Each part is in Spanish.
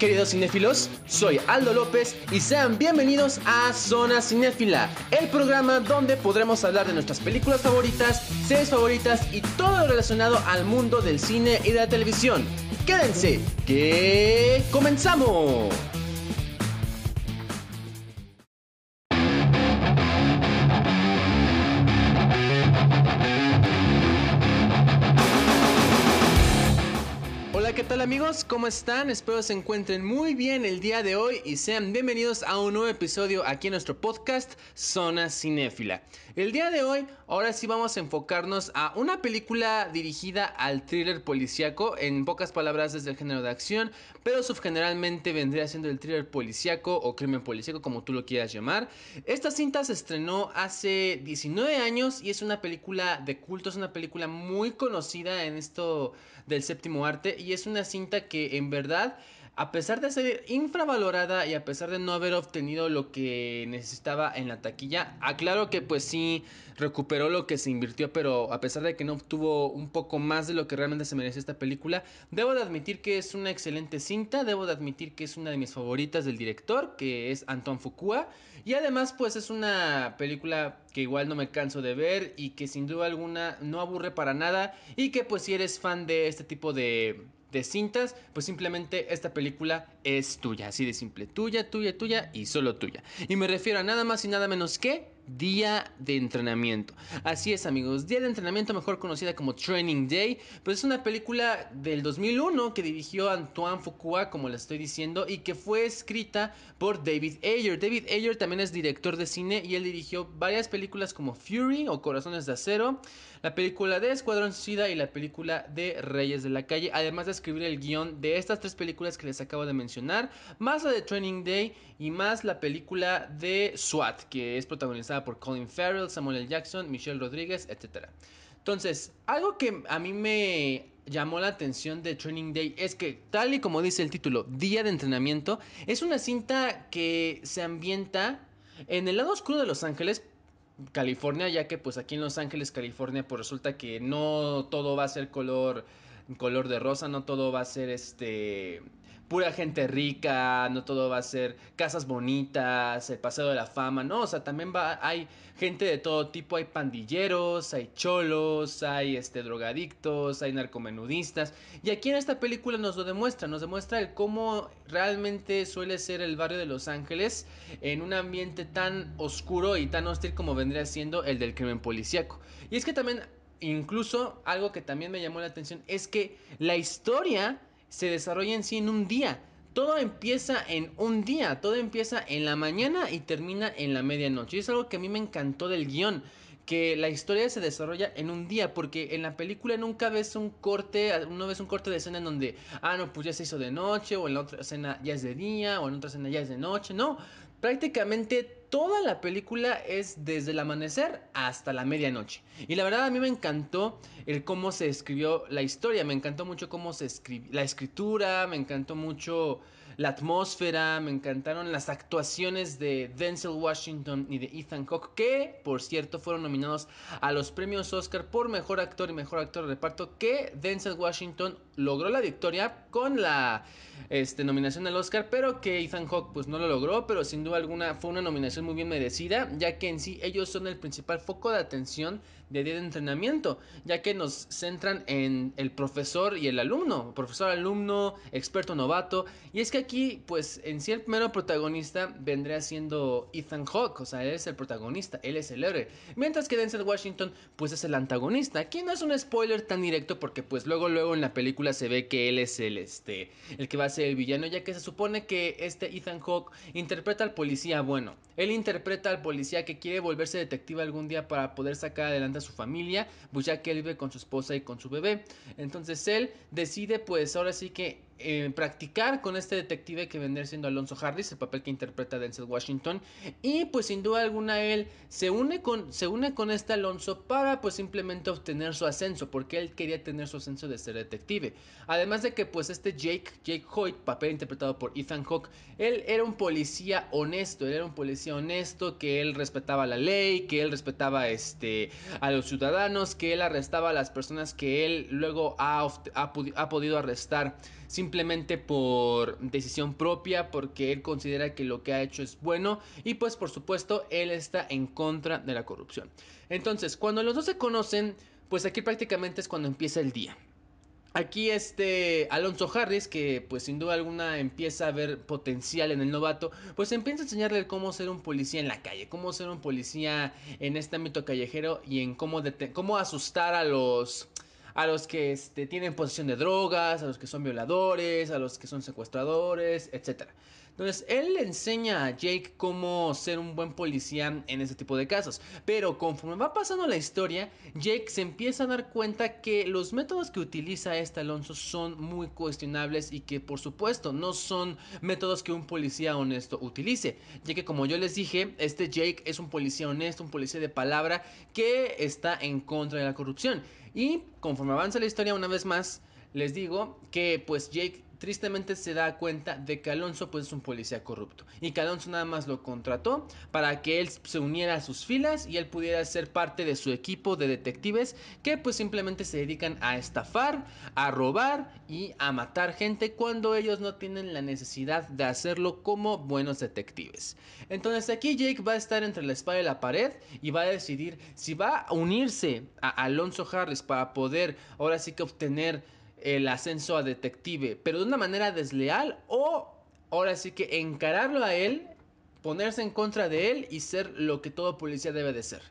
queridos cinéfilos, soy Aldo López y sean bienvenidos a Zona Cinéfila, el programa donde podremos hablar de nuestras películas favoritas, series favoritas y todo lo relacionado al mundo del cine y de la televisión. Quédense, que comenzamos. ¿Cómo están? Espero se encuentren muy bien el día de hoy y sean bienvenidos a un nuevo episodio aquí en nuestro podcast Zona Cinéfila. El día de hoy, ahora sí vamos a enfocarnos a una película dirigida al thriller policíaco, en pocas palabras desde el género de acción, pero subgeneralmente vendría siendo el thriller policíaco o crimen policíaco como tú lo quieras llamar. Esta cinta se estrenó hace 19 años y es una película de culto, es una película muy conocida en esto del séptimo arte y es una cinta que en verdad a pesar de ser infravalorada y a pesar de no haber obtenido lo que necesitaba en la taquilla, aclaro que pues sí recuperó lo que se invirtió, pero a pesar de que no obtuvo un poco más de lo que realmente se merece esta película, debo de admitir que es una excelente cinta, debo de admitir que es una de mis favoritas del director, que es Anton Fukua, y además pues es una película que igual no me canso de ver y que sin duda alguna no aburre para nada y que pues si eres fan de este tipo de de cintas, pues simplemente esta película es tuya, así de simple, tuya, tuya, tuya y solo tuya. Y me refiero a nada más y nada menos que Día de Entrenamiento. Así es amigos, Día de Entrenamiento mejor conocida como Training Day, pues es una película del 2001 que dirigió Antoine Fuqua, como le estoy diciendo, y que fue escrita por David Ayer. David Ayer también es director de cine y él dirigió varias películas como Fury o Corazones de Acero, la película de Escuadrón Suicida y la película de Reyes de la Calle, además de escribir el guion de estas tres películas que les acabo de mencionar, más la de Training Day y más la película de SWAT, que es protagonizada por Colin Farrell, Samuel L. Jackson, Michelle Rodríguez, etc. Entonces, algo que a mí me llamó la atención de Training Day es que, tal y como dice el título, Día de Entrenamiento, es una cinta que se ambienta en el lado oscuro de Los Ángeles, California, ya que pues aquí en Los Ángeles, California, pues resulta que no todo va a ser color color de rosa, no todo va a ser este pura gente rica, no todo va a ser casas bonitas, el paseo de la fama, no, o sea, también va, hay gente de todo tipo, hay pandilleros, hay cholos, hay este drogadictos, hay narcomenudistas, y aquí en esta película nos lo demuestra, nos demuestra el cómo realmente suele ser el barrio de Los Ángeles en un ambiente tan oscuro y tan hostil como vendría siendo el del crimen policíaco. Y es que también incluso algo que también me llamó la atención es que la historia se desarrolla en sí en un día. Todo empieza en un día, todo empieza en la mañana y termina en la medianoche. Y es algo que a mí me encantó del guion, que la historia se desarrolla en un día, porque en la película nunca ves un corte, no ves un corte de escena en donde, ah, no, pues ya se hizo de noche, o en la otra escena ya es de día, o en otra escena ya es de noche, no, prácticamente toda la película es desde el amanecer hasta la medianoche. Y la verdad a mí me encantó el cómo se escribió la historia, me encantó mucho cómo se escribió la escritura, me encantó mucho la atmósfera, me encantaron las actuaciones de Denzel Washington y de Ethan Hawke, que por cierto fueron nominados a los premios Oscar por mejor actor y mejor actor de reparto, que Denzel Washington logró la victoria con la este, nominación al Oscar, pero que Ethan Hawke pues no lo logró, pero sin duda alguna fue una nominación muy bien merecida, ya que en sí ellos son el principal foco de atención de día de entrenamiento, ya que nos centran en el profesor y el alumno, profesor, alumno, experto, novato, y es que aquí, pues en sí el primero protagonista vendría siendo Ethan Hawke, o sea, él es el protagonista, él es el héroe, mientras que Denzel Washington, pues es el antagonista. Aquí no es un spoiler tan directo porque pues luego luego en la película se ve que él es el este el que va a ser el villano, ya que se supone que este Ethan Hawke interpreta al policía bueno. Él interpreta al policía que quiere volverse detective algún día para poder sacar adelante su familia, pues ya que él vive con su esposa y con su bebé. Entonces él decide pues ahora sí que practicar con este detective que vendría siendo Alonso Harris, el papel que interpreta Denzel Washington. Y pues sin duda alguna él se une con, se une con este Alonso para pues simplemente obtener su ascenso, porque él quería tener su ascenso de ser detective. Además de que pues este Jake, Jake Hoyt, papel interpretado por Ethan Hawke, él era un policía honesto, él era un policía honesto, que él respetaba la ley, que él respetaba este, a los ciudadanos, que él arrestaba a las personas que él luego ha, ha, ha podido arrestar simplemente por decisión propia porque él considera que lo que ha hecho es bueno y pues por supuesto él está en contra de la corrupción. Entonces, cuando los dos se conocen, pues aquí prácticamente es cuando empieza el día. Aquí este Alonso Harris, que pues sin duda alguna empieza a ver potencial en el novato, pues empieza a enseñarle cómo ser un policía en la calle, cómo ser un policía en este ámbito callejero y en cómo, cómo asustar a los a los que este, tienen posesión de drogas, a los que son violadores, a los que son secuestradores, etcétera. Entonces, él le enseña a Jake cómo ser un buen policía en ese tipo de casos. Pero conforme va pasando la historia, Jake se empieza a dar cuenta que los métodos que utiliza este Alonso son muy cuestionables y que por supuesto no son métodos que un policía honesto utilice. Ya que como yo les dije, este Jake es un policía honesto, un policía de palabra que está en contra de la corrupción. Y conforme avanza la historia una vez más, les digo que pues Jake tristemente se da cuenta de que Alonso pues es un policía corrupto y que Alonso nada más lo contrató para que él se uniera a sus filas y él pudiera ser parte de su equipo de detectives que pues simplemente se dedican a estafar, a robar y a matar gente cuando ellos no tienen la necesidad de hacerlo como buenos detectives. Entonces aquí Jake va a estar entre la espada y la pared y va a decidir si va a unirse a Alonso Harris para poder ahora sí que obtener el ascenso a detective, pero de una manera desleal o ahora sí que encararlo a él, ponerse en contra de él y ser lo que todo policía debe de ser.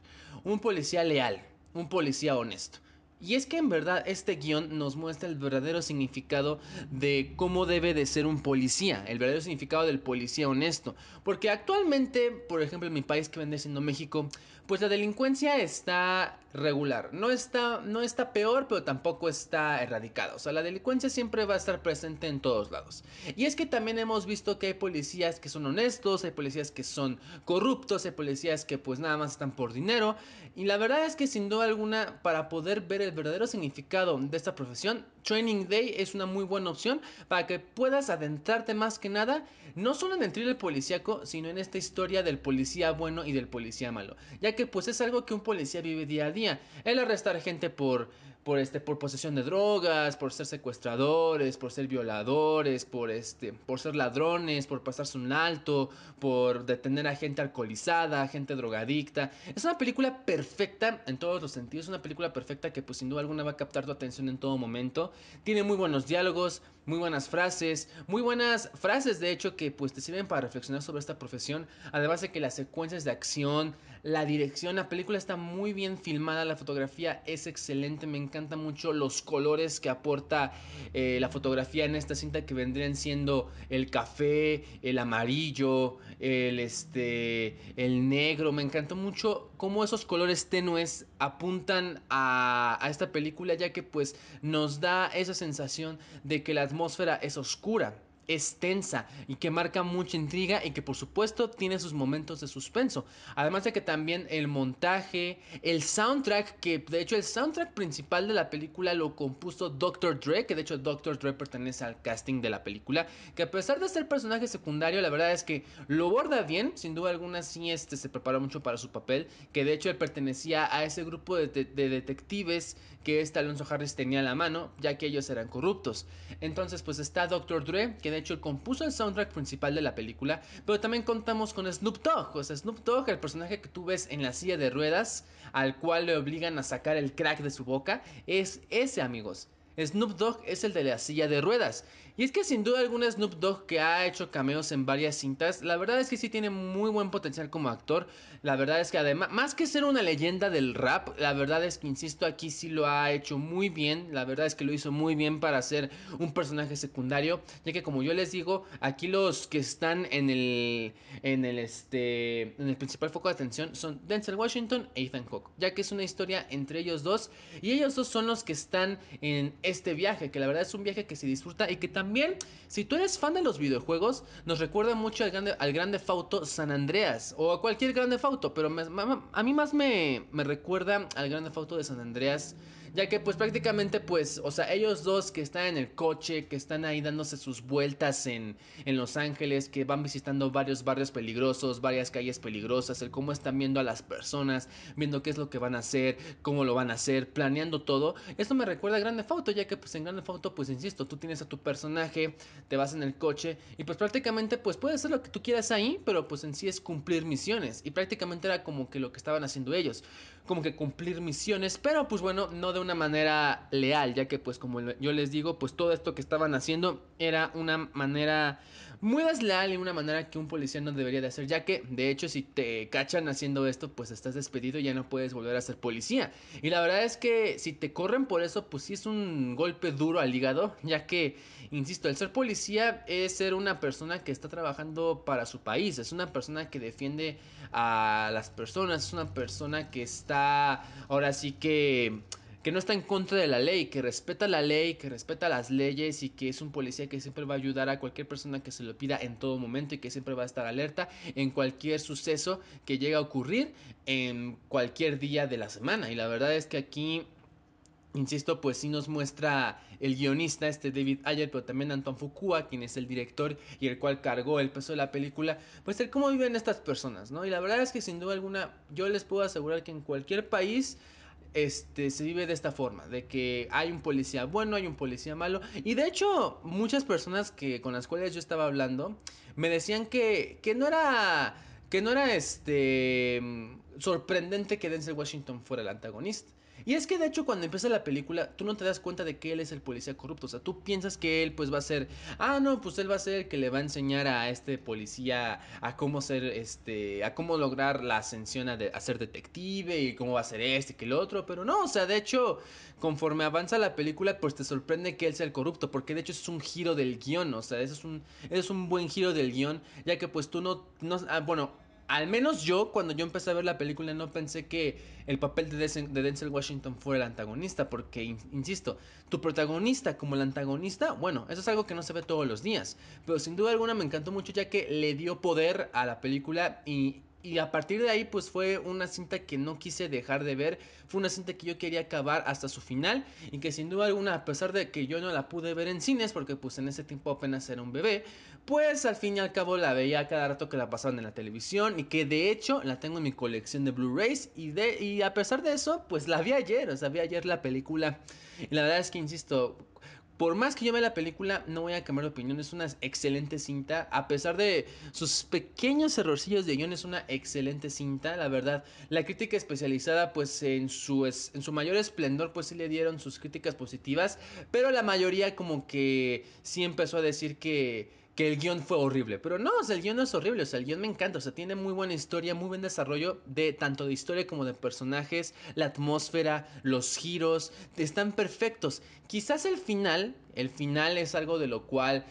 Un policía leal, un policía honesto. Y es que en verdad este guion nos muestra el verdadero significado de cómo debe de ser un policía, el verdadero significado del policía honesto. Porque actualmente, por ejemplo, en mi país que vende siendo México, pues la delincuencia está regular. No está, no está peor, pero tampoco está erradicada. O sea, la delincuencia siempre va a estar presente en todos lados. Y es que también hemos visto que hay policías que son honestos, hay policías que son corruptos, hay policías que pues nada más están por dinero. Y la verdad es que sin duda alguna, para poder ver el verdadero significado de esta profesión, Training Day es una muy buena opción para que puedas adentrarte más que nada, no solo en el thriller policíaco, sino en esta historia del policía bueno y del policía malo. Ya que pues es algo que un policía vive día a día. El arrestar gente por por este por posesión de drogas, por ser secuestradores, por ser violadores, por este por ser ladrones, por pasarse un alto, por detener a gente alcoholizada, gente drogadicta. Es una película perfecta en todos los sentidos, una película perfecta que pues sin duda alguna va a captar tu atención en todo momento. Tiene muy buenos diálogos, muy buenas frases, muy buenas frases de hecho que pues te sirven para reflexionar sobre esta profesión, además de que las secuencias de acción, la dirección, la película está muy bien filmada, la fotografía es excelente, me encanta mucho los colores que aporta eh, la fotografía en esta cinta que vendrían siendo el café, el amarillo, el, este, el negro, me encantó mucho cómo esos colores tenues apuntan a, a esta película ya que pues nos da esa sensación de que la atmósfera es oscura es tensa y que marca mucha intriga y que por supuesto tiene sus momentos de suspenso. Además de que también el montaje, el soundtrack, que de hecho el soundtrack principal de la película lo compuso Dr. Dre, que de hecho Dr. Dre pertenece al casting de la película, que a pesar de ser personaje secundario, la verdad es que lo borda bien, sin duda alguna sí este, se preparó mucho para su papel, que de hecho él pertenecía a ese grupo de, de detectives que este Alonso Harris tenía a la mano, ya que ellos eran corruptos. Entonces pues está Dr. Dre, que de hecho compuso el soundtrack principal de la película, pero también contamos con Snoop Dogg, o sea, Snoop Dogg, el personaje que tú ves en la silla de ruedas, al cual le obligan a sacar el crack de su boca, es ese amigos. Snoop Dogg es el de la silla de ruedas. Y es que sin duda alguna Snoop Dogg que ha hecho cameos en varias cintas, la verdad es que sí tiene muy buen potencial como actor. La verdad es que además, más que ser una leyenda del rap, la verdad es que, insisto, aquí sí lo ha hecho muy bien. La verdad es que lo hizo muy bien para ser un personaje secundario. Ya que como yo les digo, aquí los que están en el, en el, este, en el principal foco de atención son Denzel Washington e Ethan Hawke. Ya que es una historia entre ellos dos. Y ellos dos son los que están en este viaje, que la verdad es un viaje que se disfruta y que también, si tú eres fan de los videojuegos, nos recuerda mucho al grande, al grande Fauto San Andreas o a cualquier grande Fauto, pero a mí más me, me recuerda al grande Fauto de San Andreas ya que pues prácticamente pues, o sea, ellos dos que están en el coche, que están ahí dándose sus vueltas en, en Los Ángeles, que van visitando varios barrios peligrosos, varias calles peligrosas, el cómo están viendo a las personas, viendo qué es lo que van a hacer, cómo lo van a hacer, planeando todo. Esto me recuerda a Grande Foto, ya que pues en Grande Foto pues insisto, tú tienes a tu personaje, te vas en el coche y pues prácticamente pues puede hacer lo que tú quieras ahí, pero pues en sí es cumplir misiones y prácticamente era como que lo que estaban haciendo ellos, como que cumplir misiones, pero pues bueno, no de una manera leal, ya que pues como yo les digo, pues todo esto que estaban haciendo era una manera muy desleal y una manera que un policía no debería de hacer, ya que de hecho si te cachan haciendo esto, pues estás despedido y ya no puedes volver a ser policía. Y la verdad es que si te corren por eso, pues sí es un golpe duro al hígado, ya que, insisto, el ser policía es ser una persona que está trabajando para su país, es una persona que defiende a las personas, es una persona que está ahora sí que que no está en contra de la ley, que respeta la ley, que respeta las leyes y que es un policía que siempre va a ayudar a cualquier persona que se lo pida en todo momento y que siempre va a estar alerta en cualquier suceso que llegue a ocurrir en cualquier día de la semana. Y la verdad es que aquí Insisto, pues sí nos muestra el guionista, este David Ayer, pero también Anton Fukua, quien es el director y el cual cargó el peso de la película, pues el cómo viven estas personas, ¿no? Y la verdad es que sin duda alguna, yo les puedo asegurar que en cualquier país este, se vive de esta forma, de que hay un policía bueno, hay un policía malo. Y de hecho, muchas personas que, con las cuales yo estaba hablando me decían que, que no era, que no era este, sorprendente que Denzel Washington fuera el antagonista. Y es que de hecho cuando empieza la película tú no te das cuenta de que él es el policía corrupto, o sea, tú piensas que él pues va a ser, ah no, pues él va a ser el que le va a enseñar a este policía a cómo ser, este, a cómo lograr la ascensión a, ser detective y cómo va a ser este que el otro, pero no, o sea, de hecho conforme avanza la película pues te sorprende que él sea el corrupto, porque de hecho es un giro del guion, o sea, eso es un, es un buen giro del guion, ya que pues tú no, no ah, bueno, al menos yo, cuando yo empecé a ver la película, no pensé que el papel de Denzel, Washington fuera el antagonista, porque, insisto, tu protagonista como el antagonista, bueno, eso es algo que no se ve todos los días, pero sin duda alguna me encantó mucho ya que le dio poder a la película y, y a partir de ahí, pues fue una cinta que no quise dejar de ver. Fue una cinta que yo quería acabar hasta su final. Y que sin duda alguna, a pesar de que yo no la pude ver en cines, porque pues en ese tiempo apenas era un bebé, pues al fin y al cabo la veía cada rato que la pasaban en la televisión. Y que de hecho la tengo en mi colección de Blu-rays. Y, de, y a pesar de eso, pues la vi ayer. O sea, vi ayer la película. Y la verdad es que, insisto, por más que yo vea la película, no voy a cambiar de opinión. Es una excelente cinta. A pesar de sus pequeños errorcillos de guion, es una excelente cinta. La verdad, la crítica especializada, pues en su, mayor esplendor, pues sí le dieron sus críticas positivas. Pero la mayoría, como que sí empezó a decir que que el guion fue horrible. Pero no, el guion no es horrible, o sea, el guion me encanta, o sea, tiene muy buena historia, muy buen desarrollo de tanto de historia como de personajes, la atmósfera, los giros, están perfectos. Quizás el final, el final es algo de lo cual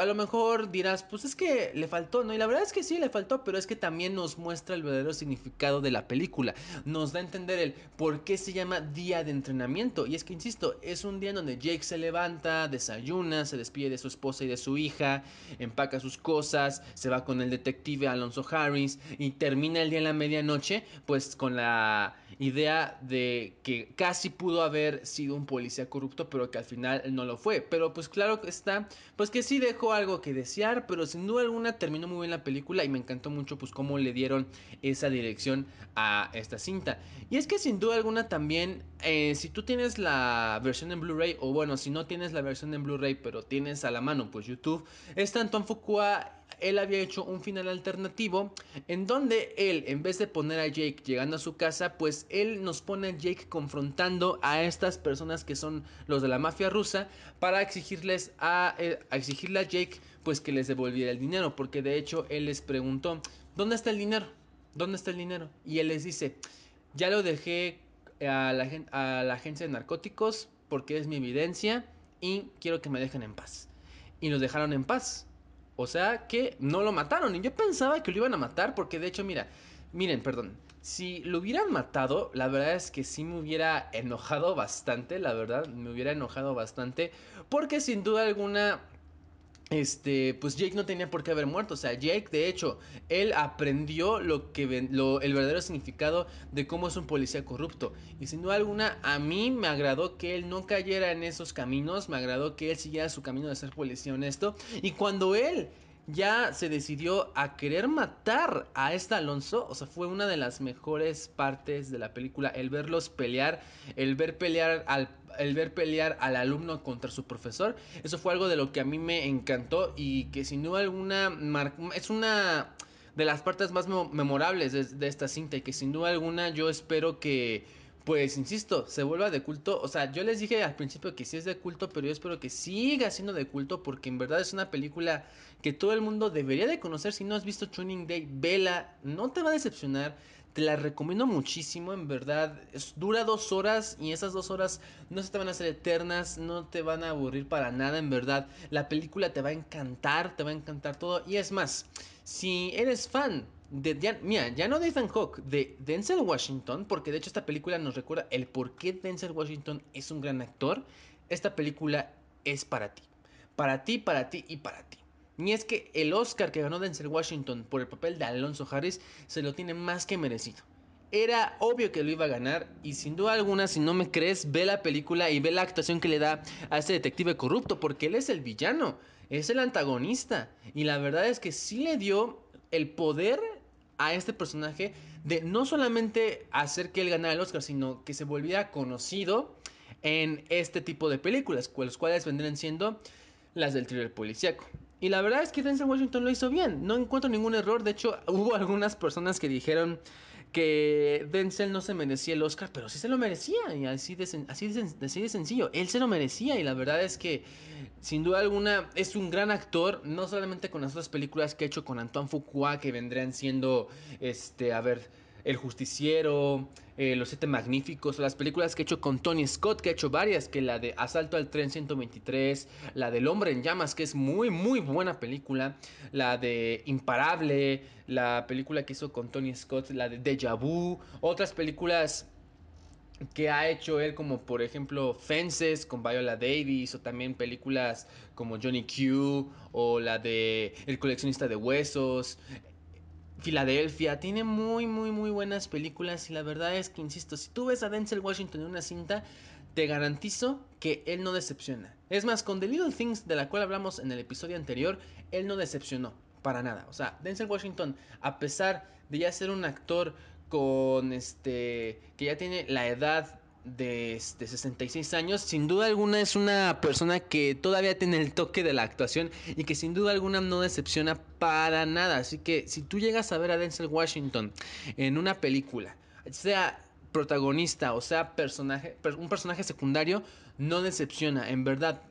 a lo mejor dirás, pues es que le faltó, ¿no? Y la verdad es que sí, le faltó, pero es que también nos muestra el verdadero significado de la película. Nos da a entender el por qué se llama día de entrenamiento. Y es que, insisto, es un día en donde Jake se levanta, desayuna, se despide de su esposa y de su hija, empaca sus cosas, se va con el detective Alonso Harris y termina el día en la medianoche, pues con la idea de que casi pudo haber sido un policía corrupto, pero que al final no lo fue. Pero pues claro que está, pues que sí dejó algo que desear, pero sin duda alguna terminó muy bien la película y me encantó mucho pues cómo le dieron esa dirección a esta cinta. Y es que sin duda alguna también, eh, si tú tienes la versión en Blu-ray, o bueno, si no tienes la versión en Blu-ray, pero tienes a la mano pues YouTube, está Anton Fukua él había hecho un final alternativo en donde él, en vez de poner a Jake llegando a su casa, pues él nos pone a Jake confrontando a estas personas que son los de la mafia rusa para exigirles a, eh, exigirle a Jake pues que les devolviera el dinero, porque de hecho él les preguntó, ¿dónde está el dinero? ¿Dónde está el dinero? Y él les dice, ya lo dejé a la, a la agencia de narcóticos porque es mi evidencia y quiero que me dejen en paz. Y nos dejaron en paz. O sea que no lo mataron. Y yo pensaba que lo iban a matar porque de hecho, mira, miren, perdón. Si lo hubieran matado, la verdad es que sí me hubiera enojado bastante, la verdad, me hubiera enojado bastante. Porque sin duda alguna este, pues Jake no tenía por qué haber muerto. O sea, Jake, de hecho, él aprendió lo que lo, el verdadero significado de cómo es un policía corrupto. Y sin duda alguna, a mí me agradó que él no cayera en esos caminos. Me agradó que él siguiera su camino de ser policía honesto. Y cuando él ya se decidió a querer matar a este Alonso. O sea, fue una de las mejores partes de la película. El verlos pelear, el ver pelear al, el ver pelear al alumno contra su profesor. Eso fue algo de lo que a mí me encantó y que sin duda alguna es una de las partes más memorables de, esta cinta y que sin duda alguna yo espero que pues insisto, se vuelva de culto. O sea, yo les dije al principio que sí es de culto, pero yo espero que siga siendo de culto porque en verdad es una película que todo el mundo debería de conocer. Si no has visto Tuning Day, vela, no te va a decepcionar. Te la recomiendo muchísimo, en verdad. dura dos horas y esas dos horas no se te van a hacer eternas, no te van a aburrir para nada, en verdad. La película te va a encantar, te va a encantar todo. Y es más, si eres fan de, ya, ya no de Ethan Hawke, de Denzel Washington, porque de hecho esta película nos recuerda el por qué Denzel Washington es un gran actor. Esta película es para ti. Para ti, para ti y para ti. Ni es que el Oscar que ganó Denzel Washington por el papel de Alonso Harris se lo tiene más que merecido. Era obvio que lo iba a ganar y sin duda alguna, si no me crees, ve la película y ve la actuación que le da a este detective corrupto, porque él es el villano, es el antagonista. Y la verdad es que sí le dio el poder a este personaje de no solamente hacer que él ganara el Oscar, sino que se volviera conocido en este tipo de películas, los cuales vendrían siendo las del thriller policíaco. Y la verdad es que Denzel Washington lo hizo bien, no encuentro ningún error, de hecho hubo algunas personas que dijeron que Denzel no se merecía el Oscar, pero sí se lo merecía, y así de, así, de, sencillo, él se lo merecía, y la verdad es que, sin duda alguna, es un gran actor, no solamente con las otras películas que ha hecho con Antoine Fuqua, que vendrían siendo, este, a ver, El Justiciero, eh, Los Siete Magníficos, las películas que ha hecho con Tony Scott, que ha hecho varias, que la de Asalto al Tren 123, la del Hombre en Llamas, que es muy, muy buena película, la de Imparable, la película que hizo con Tony Scott, la de Deja Vu, otras películas que ha hecho él como por ejemplo Fences con Viola Davis o también películas como Johnny Q o la de El coleccionista de huesos Filadelfia, tiene muy, muy, muy buenas películas y la verdad es que, insisto, si tú ves a Denzel Washington en una cinta, te garantizo que él no decepciona. Es más, con The Little Things, de la cual hablamos en el episodio anterior, él no decepcionó, para nada. O sea, Denzel Washington, a pesar de ya ser un actor con este, que ya tiene la edad de, 66 años, sin duda alguna es una persona que todavía tiene el toque de la actuación y que sin duda alguna no decepciona para nada. Así que si tú llegas a ver a Denzel Washington en una película, sea protagonista o sea personaje, un personaje secundario, no decepciona. En verdad,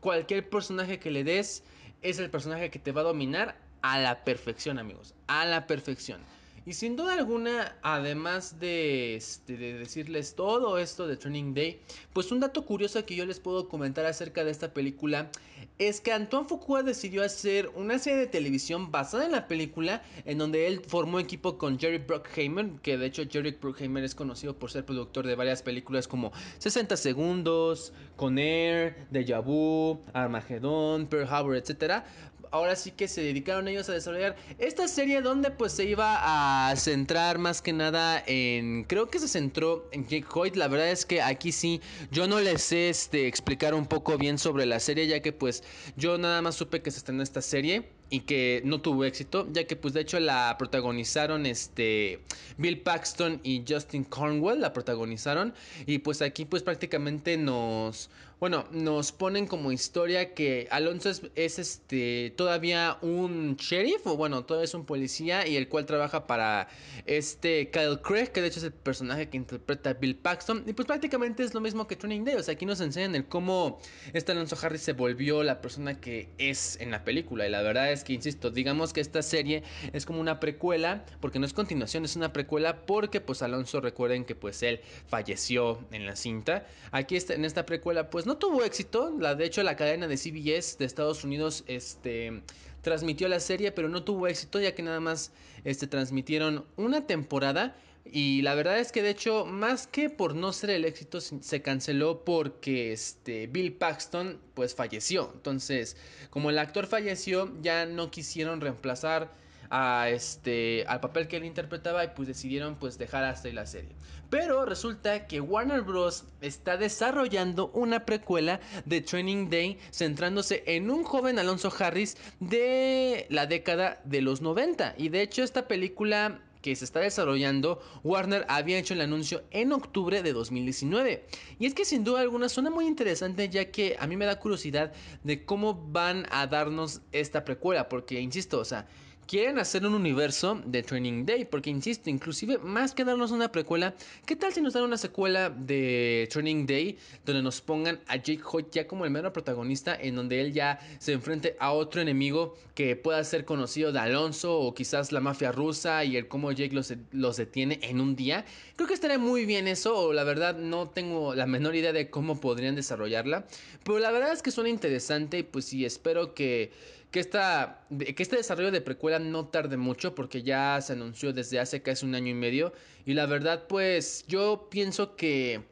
cualquier personaje que le des es el personaje que te va a dominar a la perfección, amigos. A la perfección. Y sin duda alguna, además este, de, decirles todo esto de Training Day, pues un dato curioso que yo les puedo comentar acerca de esta película es que Antoine Fuqua decidió hacer una serie de televisión basada en la película, en donde él formó equipo con Jerry Bruckheimer, que de hecho Jerry Bruckheimer es conocido por ser productor de varias películas como 60 Segundos, Con Air, Deja Vu, Armageddon, Pearl Harbor, etc ahora sí que se dedicaron ellos a desarrollar esta serie donde pues se iba a centrar más que nada en creo que se centró en Jake Hoyt. La verdad es que aquí sí yo no les sé este, explicar un poco bien sobre la serie ya que pues yo nada más supe que se estrenó esta serie y que no tuvo éxito, ya que pues de hecho la protagonizaron este Bill Paxton y Justin Cornwell la protagonizaron y pues aquí pues prácticamente nos bueno, nos ponen como historia que Alonso es, este todavía un sheriff o bueno, todavía es un policía y el cual trabaja para este Kyle Craig, que de hecho es el personaje que interpreta Bill Paxton y pues prácticamente es lo mismo que Training Day, o sea, aquí nos enseñan el cómo este Alonso Harris se volvió la persona que es en la película y la verdad es que insisto, digamos que esta serie es como una precuela, porque no es continuación, es una precuela porque pues Alonso recuerden que pues él falleció en la cinta. Aquí está, en esta precuela pues no tuvo éxito. La, de hecho, la cadena de CBS de Estados Unidos este, transmitió la serie, pero no tuvo éxito ya que nada más este, transmitieron una temporada. Y la verdad es que de hecho, más que por no ser el éxito, se canceló porque este Bill Paxton pues falleció. Entonces, como el actor falleció, ya no quisieron reemplazar a este al papel que él interpretaba y pues decidieron pues dejar hasta ahí la serie. Pero resulta que Warner Bros está desarrollando una precuela de Training Day centrándose en un joven Alonso Harris de la década de los 90 y de hecho esta película que se está desarrollando, Warner había hecho el anuncio en octubre de 2019. Y es que sin duda alguna suena muy interesante ya que a mí me da curiosidad de cómo van a darnos esta precuela, porque insisto, o sea, quieren hacer un universo de Training Day, porque insisto, inclusive más que darnos una precuela, ¿qué tal si nos dan una secuela de Training Day donde nos pongan a Jake Hoyt ya como el mero protagonista, en donde él ya se enfrente a otro enemigo que pueda ser conocido de Alonso o quizás la mafia rusa y el cómo Jake los, detiene en un día? Creo que estaría muy bien eso, o la verdad no tengo la menor idea de cómo podrían desarrollarla, pero la verdad es que suena interesante y pues sí, espero que que, esta, que este desarrollo de precuela no tarde mucho porque ya se anunció desde hace casi un año y medio. Y la verdad, pues yo pienso que...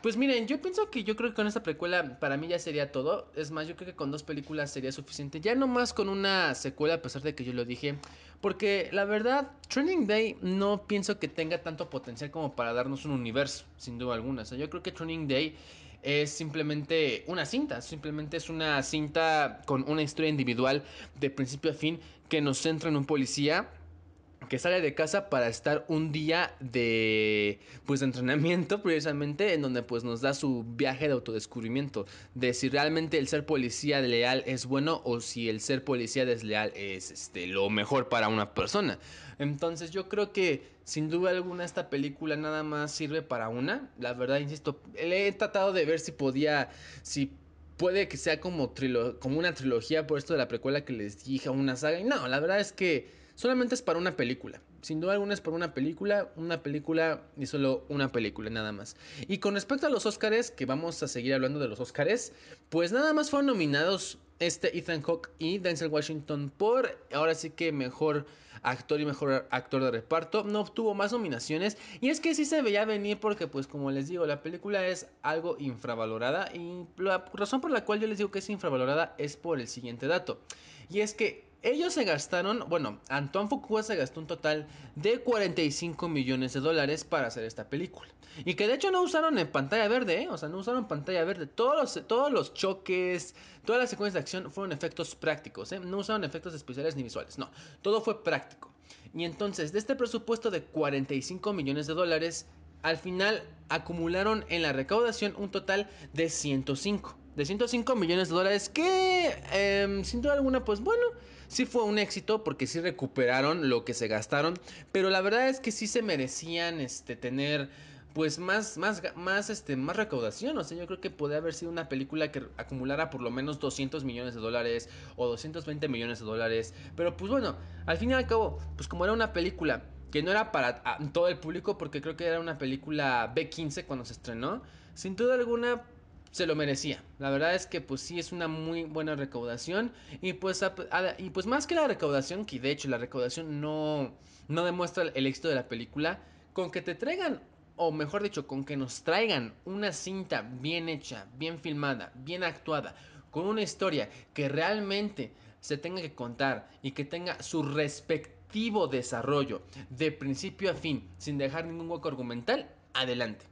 Pues miren, yo pienso que yo creo que con esta precuela para mí ya sería todo. Es más, yo creo que con dos películas sería suficiente. Ya no más con una secuela, a pesar de que yo lo dije. Porque la verdad, Training Day no pienso que tenga tanto potencial como para darnos un universo, sin duda alguna. O sea, yo creo que Training Day es simplemente una cinta, simplemente es una cinta con una historia individual de principio a fin que nos centra en un policía que sale de casa para estar un día de pues de entrenamiento precisamente en donde pues nos da su viaje de autodescubrimiento de si realmente el ser policía leal es bueno o si el ser policía desleal es este lo mejor para una persona. Entonces yo creo que sin duda alguna esta película nada más sirve para una. La verdad, insisto, he tratado de ver si podía, si puede que sea como, como una trilogía por esto de la precuela que les dije, una saga. Y no, la verdad es que solamente es para una película. Sin duda alguna es para una película, una película y solo una película, nada más. Y con respecto a los Oscars, que vamos a seguir hablando de los Oscars, pues nada más fueron nominados este Ethan Hawke y Denzel Washington por ahora sí que mejor actor y mejor actor de reparto. No obtuvo más nominaciones y es que sí se veía venir porque pues como les digo, la película es algo infravalorada y la razón por la cual yo les digo que es infravalorada es por el siguiente dato. Y es que ellos se gastaron, bueno, Antoine Fuqua se gastó un total de 45 millones de dólares para hacer esta película. Y que de hecho no usaron en pantalla verde, ¿eh? O sea, no usaron pantalla verde. Todos los, todos los choques, todas las secuencias de acción fueron efectos prácticos, ¿eh? No usaron efectos especiales ni visuales, no. Todo fue práctico. Y entonces, de este presupuesto de 45 millones de dólares, al final acumularon en la recaudación un total de 105. De 105 millones de dólares que, eh, sin duda alguna, pues bueno Sí fue un éxito porque sí recuperaron lo que se gastaron, pero la verdad es que sí se merecían este tener pues más, más, más, este, más recaudación. O sea, yo creo que podría haber sido una película que acumulara por lo menos 200 millones de dólares o 220 millones de dólares. Pero pues bueno, al fin y al cabo, pues como era una película que no era para todo el público, porque creo que era una película B15 cuando se estrenó, sin duda alguna se lo merecía. La verdad es que pues sí es una muy buena recaudación y pues y pues más que la recaudación, que de hecho la recaudación no no demuestra el éxito de la película, con que te traigan o mejor dicho, con que nos traigan una cinta bien hecha, bien filmada, bien actuada, con una historia que realmente se tenga que contar y que tenga su respectivo desarrollo de principio a fin, sin dejar ningún hueco argumental, adelante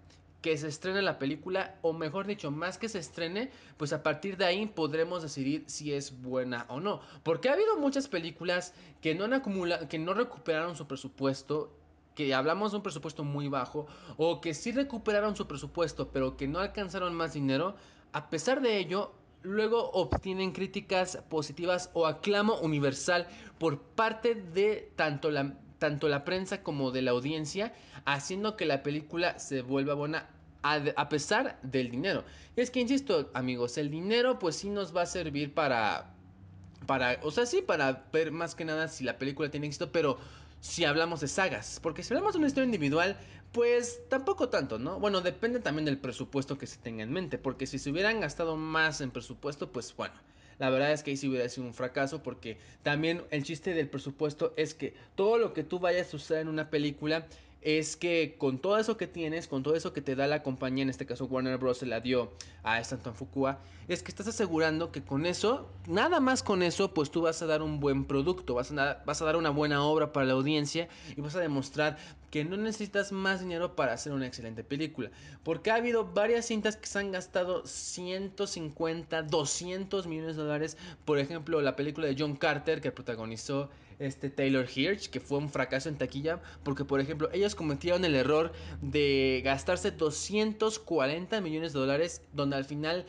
que se estrene la película, o mejor dicho, más que se estrene, pues a partir de ahí podremos decidir si es buena o no. Porque ha habido muchas películas que no han acumulado, que no recuperaron su presupuesto que hablamos de un presupuesto muy bajo o que sí recuperaron su presupuesto pero que no alcanzaron más dinero, a pesar de ello, luego obtienen críticas positivas o aclamo universal por parte de tanto la, tanto la prensa como de la audiencia, haciendo que la película se vuelva buena a, pesar del dinero. Es que, insisto, amigos, el dinero pues sí nos va a servir para... Para, o sea, sí, para ver más que nada si la película tiene éxito, pero si hablamos de sagas. Porque si hablamos de una historia individual, pues tampoco tanto, ¿no? Bueno, depende también del presupuesto que se tenga en mente. Porque si se hubieran gastado más en presupuesto, pues bueno. La verdad es que ahí sí hubiera sido un fracaso porque también el chiste del presupuesto es que todo lo que tú vayas a usar en una película es que con todo eso que tienes, con todo eso que te da la compañía, en este caso Warner Bros. se la dio a Stanton Fukua, es que estás asegurando que con eso, nada más con eso, pues tú vas a dar un buen producto, vas a, vas a dar una buena obra para la audiencia y vas a demostrar que no necesitas más dinero para hacer una excelente película. Porque ha habido varias cintas que se han gastado 150, 200 millones de dólares. Por ejemplo, la película de John Carter que protagonizó este Taylor Hirsch, que fue un fracaso en taquilla, porque por ejemplo ellos cometieron el error de gastarse 240 millones de dólares, donde al final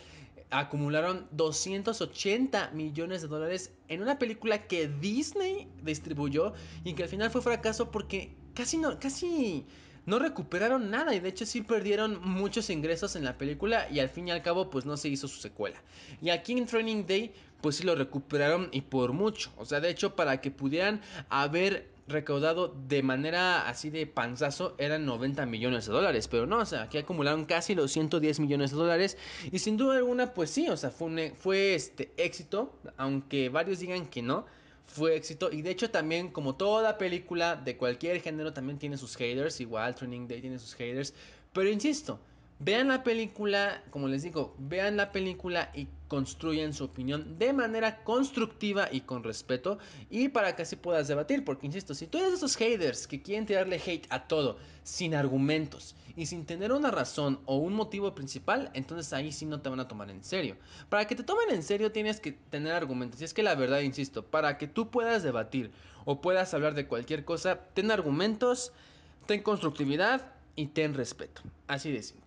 acumularon 280 millones de dólares en una película que Disney distribuyó y que al final fue fracaso porque casi no, casi no recuperaron nada y de hecho sí perdieron muchos ingresos en la película y al fin y al cabo pues no se hizo su secuela. Y aquí en Training Day pues sí lo recuperaron y por mucho. O sea, de hecho para que pudieran haber recaudado de manera así de panzazo eran 90 millones de dólares, pero no, o sea, aquí acumularon casi los 110 millones de dólares. Y sin duda alguna pues sí, o sea, fue, fue este éxito, aunque varios digan que no, fue éxito. Y de hecho también como toda película de cualquier género también tiene sus haters, igual Training Day tiene sus haters, pero insisto, Vean la película, como les digo, vean la película y construyan su opinión de manera constructiva y con respeto y para que así puedas debatir, porque insisto, si tú eres de esos haters que quieren tirarle hate a todo sin argumentos y sin tener una razón o un motivo principal, entonces ahí sí no te van a tomar en serio. Para que te tomen en serio tienes que tener argumentos y es que la verdad, insisto, para que tú puedas debatir o puedas hablar de cualquier cosa, ten argumentos, ten constructividad y ten respeto. Así de simple.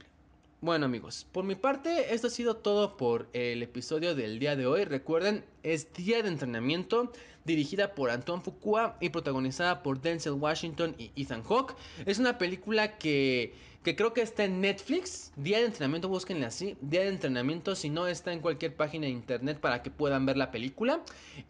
Bueno amigos, por mi parte esto ha sido todo por el episodio del día de hoy. Recuerden, es día de entrenamiento dirigida por Anton Fukua y protagonizada por Denzel Washington y Ethan Hawke. Es una película que que creo que está en Netflix. Día de entrenamiento, búsquenla así. Día de entrenamiento, si no está en cualquier página de internet para que puedan ver la película.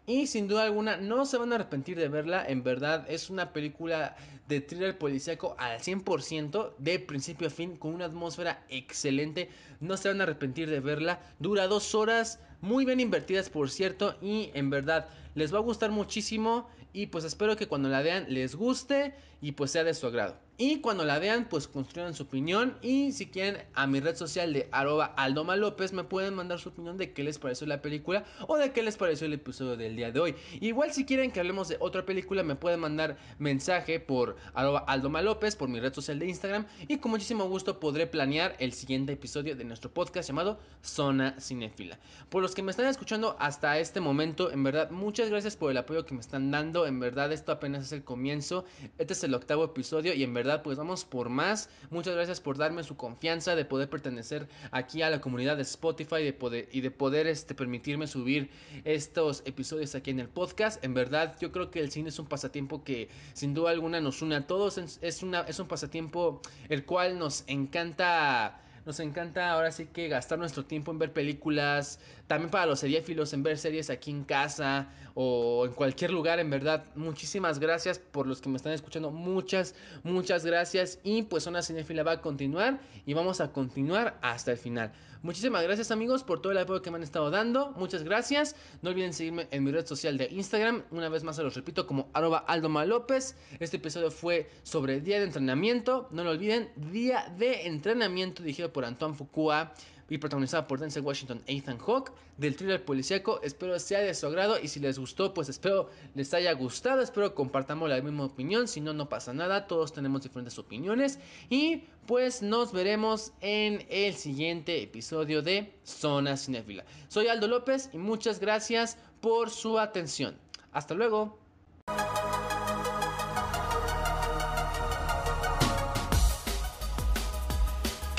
Y sin duda alguna, no se van a arrepentir de verla. En verdad, es una película de thriller policíaco al 100%, de principio a fin, con una atmósfera excelente. No se van a arrepentir de verla. Dura dos horas, muy bien invertidas, por cierto. Y en verdad, les va a gustar muchísimo. Y pues espero que cuando la vean les guste y pues sea de su agrado. Y cuando la vean, pues construyan su opinión. Y si quieren, a mi red social de arroba Aldoma López me pueden mandar su opinión de qué les pareció la película o de qué les pareció el episodio del día de hoy. Igual si quieren que hablemos de otra película, me pueden mandar mensaje por arroba Aldoma López, por mi red social de Instagram. Y con muchísimo gusto podré planear el siguiente episodio de nuestro podcast llamado Zona Cinefila. Por los que me están escuchando hasta este momento, en verdad, muchas gracias por el apoyo que me están dando. En verdad, esto apenas es el comienzo. Este es el octavo episodio y en verdad pues vamos por más. Muchas gracias por darme su confianza de poder pertenecer aquí a la comunidad de Spotify de poder, y de poder este, permitirme subir estos episodios aquí en el podcast. En verdad, yo creo que el cine es un pasatiempo que sin duda alguna nos une a todos. Es, una, es un pasatiempo el cual nos encanta nos encanta ahora sí que gastar nuestro tiempo en ver películas, también para los seriéfilos en ver series aquí en casa o en cualquier lugar, en verdad. Muchísimas gracias por los que me están escuchando. Muchas, muchas gracias. Y pues una cinéfila va a continuar y vamos a continuar hasta el final. Muchísimas gracias amigos por todo el apoyo que me han estado dando. Muchas gracias. No olviden seguirme en mi red social de Instagram. Una vez más se los repito como arroba Aldoma López. Este episodio fue sobre día de entrenamiento. No lo olviden, día de entrenamiento dirigido por Antoine Fukua y protagonizada por Denzel Washington e Ethan Hawke del thriller policíaco. Espero sea de su agrado y si les gustó, pues espero les haya gustado. Espero compartamos la misma opinión. Si no, no pasa nada. Todos tenemos diferentes opiniones. Y pues nos veremos en el siguiente episodio de Zona Cinéfila. Soy Aldo López y muchas gracias por su atención. Hasta luego.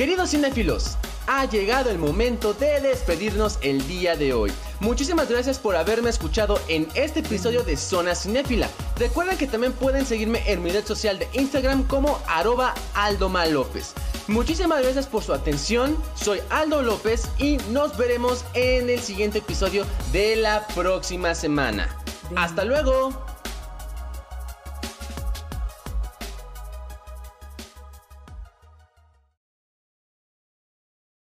Queridos cinéfilos, ha llegado el momento de despedirnos el día de hoy. Muchísimas gracias por haberme escuchado en este episodio de Zona Cinéfila. Recuerden que también pueden seguirme en mi red social de Instagram como arroba Aldo López. Muchísimas gracias por su atención, soy Aldo López y nos veremos en el siguiente episodio de la próxima semana. Hasta luego.